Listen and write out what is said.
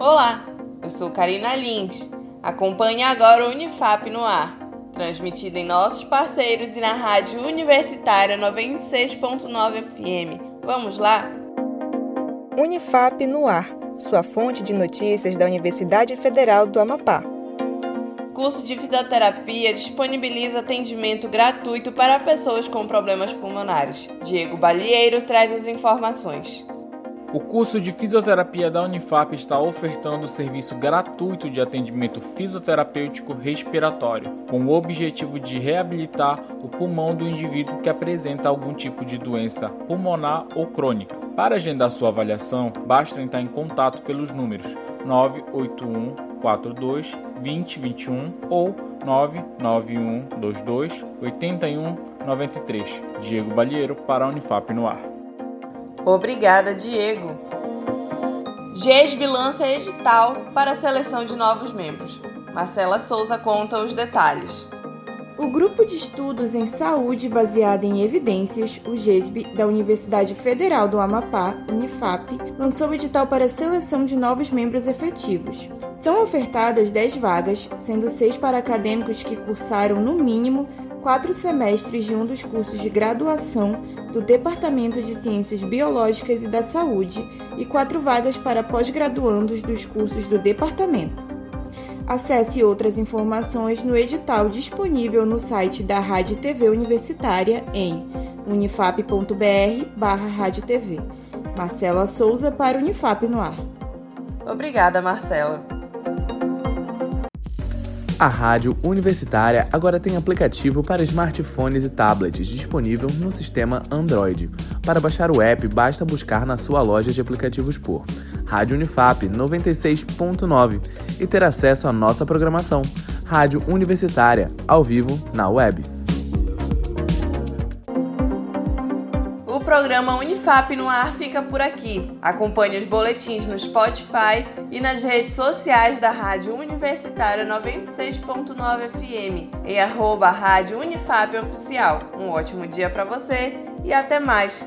Olá, eu sou Karina Lins. Acompanhe agora o Unifap no ar, transmitido em nossos parceiros e na Rádio Universitária 96.9 FM. Vamos lá? Unifap no ar, sua fonte de notícias da Universidade Federal do Amapá. Curso de fisioterapia disponibiliza atendimento gratuito para pessoas com problemas pulmonares. Diego Balieiro traz as informações. O curso de fisioterapia da Unifap está ofertando serviço gratuito de atendimento fisioterapêutico respiratório, com o objetivo de reabilitar o pulmão do indivíduo que apresenta algum tipo de doença pulmonar ou crônica. Para agendar sua avaliação, basta entrar em contato pelos números 981 42 2021 ou 99122 8193. Diego Balheiro para a Unifap no ar. Obrigada, Diego. GESB lança edital para a seleção de novos membros. Marcela Souza conta os detalhes. O Grupo de Estudos em Saúde Baseada em Evidências, o GESB, da Universidade Federal do Amapá, Unifap, lançou o edital para a seleção de novos membros efetivos. São ofertadas 10 vagas, sendo 6 para acadêmicos que cursaram, no mínimo, quatro semestres de um dos cursos de graduação do Departamento de Ciências Biológicas e da Saúde e quatro vagas para pós-graduandos dos cursos do departamento. Acesse outras informações no edital disponível no site da Rádio TV Universitária em unifap.br/radiotv. Marcela Souza para Unifap no ar. Obrigada, Marcela. A Rádio Universitária agora tem aplicativo para smartphones e tablets disponível no sistema Android. Para baixar o app, basta buscar na sua loja de aplicativos por Rádio Unifap 96.9 e ter acesso à nossa programação. Rádio Universitária, ao vivo, na web. Programa Unifap no ar fica por aqui. Acompanhe os boletins no Spotify e nas redes sociais da Rádio Universitária 96.9 FM e arroba Rádio Unifap Oficial. Um ótimo dia para você e até mais!